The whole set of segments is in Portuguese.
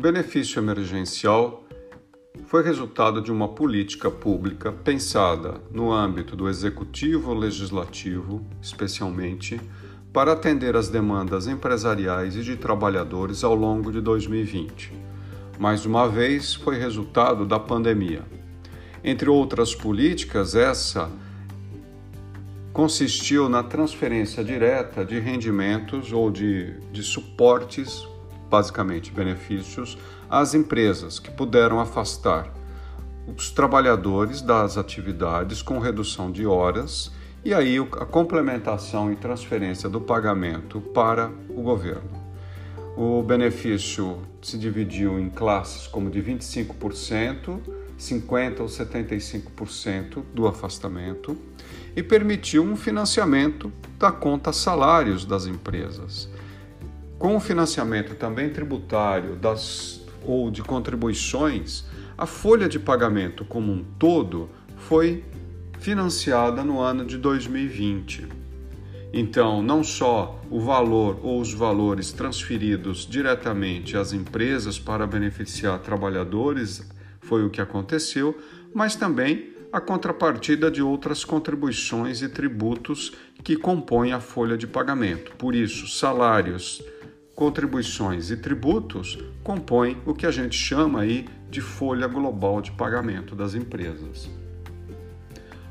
benefício emergencial foi resultado de uma política pública pensada no âmbito do executivo legislativo, especialmente, para atender às demandas empresariais e de trabalhadores ao longo de 2020. Mais uma vez, foi resultado da pandemia. Entre outras políticas, essa consistiu na transferência direta de rendimentos ou de, de suportes, basicamente benefícios, às empresas que puderam afastar os trabalhadores das atividades com redução de horas e aí a complementação e transferência do pagamento para o governo. O benefício se dividiu em classes como de 25%, 50% ou 75% do afastamento e permitiu um financiamento da conta salários das empresas. Com o financiamento também tributário das, ou de contribuições, a folha de pagamento como um todo foi financiada no ano de 2020. Então, não só o valor ou os valores transferidos diretamente às empresas para beneficiar trabalhadores foi o que aconteceu, mas também a contrapartida de outras contribuições e tributos que compõem a folha de pagamento. Por isso, salários, contribuições e tributos compõem o que a gente chama aí de folha global de pagamento das empresas.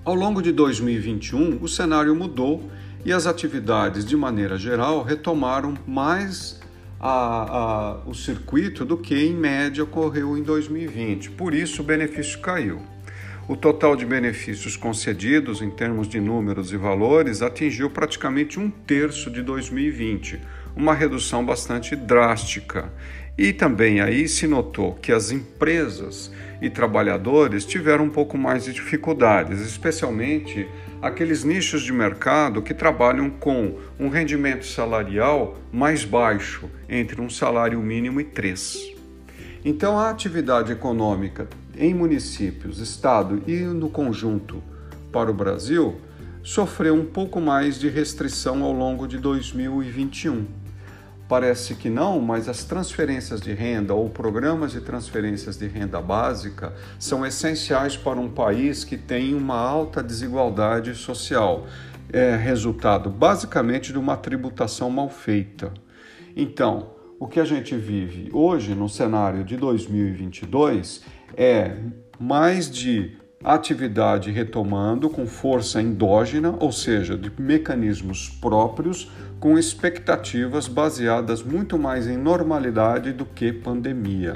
Ao longo de 2021, o cenário mudou e as atividades, de maneira geral, retomaram mais a, a, o circuito do que, em média, ocorreu em 2020. Por isso, o benefício caiu. O total de benefícios concedidos, em termos de números e valores, atingiu praticamente um terço de 2020, uma redução bastante drástica. E também aí se notou que as empresas e trabalhadores tiveram um pouco mais de dificuldades, especialmente aqueles nichos de mercado que trabalham com um rendimento salarial mais baixo, entre um salário mínimo e três. Então, a atividade econômica em municípios, estado e no conjunto para o Brasil sofreu um pouco mais de restrição ao longo de 2021. Parece que não, mas as transferências de renda ou programas de transferências de renda básica são essenciais para um país que tem uma alta desigualdade social, é resultado basicamente de uma tributação mal feita. Então, o que a gente vive hoje no cenário de 2022 é mais de atividade retomando com força endógena, ou seja, de mecanismos próprios, com expectativas baseadas muito mais em normalidade do que pandemia.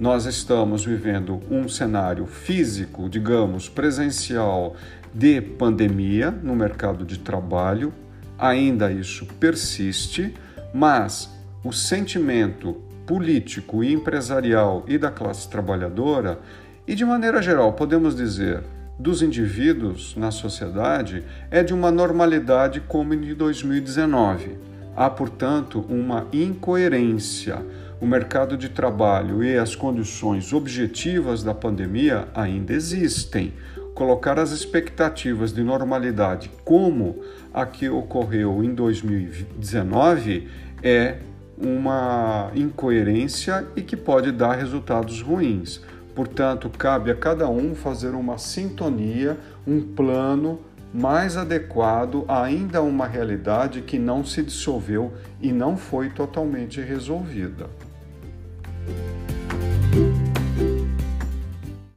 Nós estamos vivendo um cenário físico, digamos, presencial de pandemia no mercado de trabalho, ainda isso persiste, mas o sentimento político e empresarial e da classe trabalhadora, e de maneira geral, podemos dizer, dos indivíduos na sociedade, é de uma normalidade como em 2019. Há, portanto, uma incoerência. O mercado de trabalho e as condições objetivas da pandemia ainda existem. Colocar as expectativas de normalidade como a que ocorreu em 2019 é uma incoerência e que pode dar resultados ruins. Portanto, cabe a cada um fazer uma sintonia, um plano mais adequado ainda a uma realidade que não se dissolveu e não foi totalmente resolvida.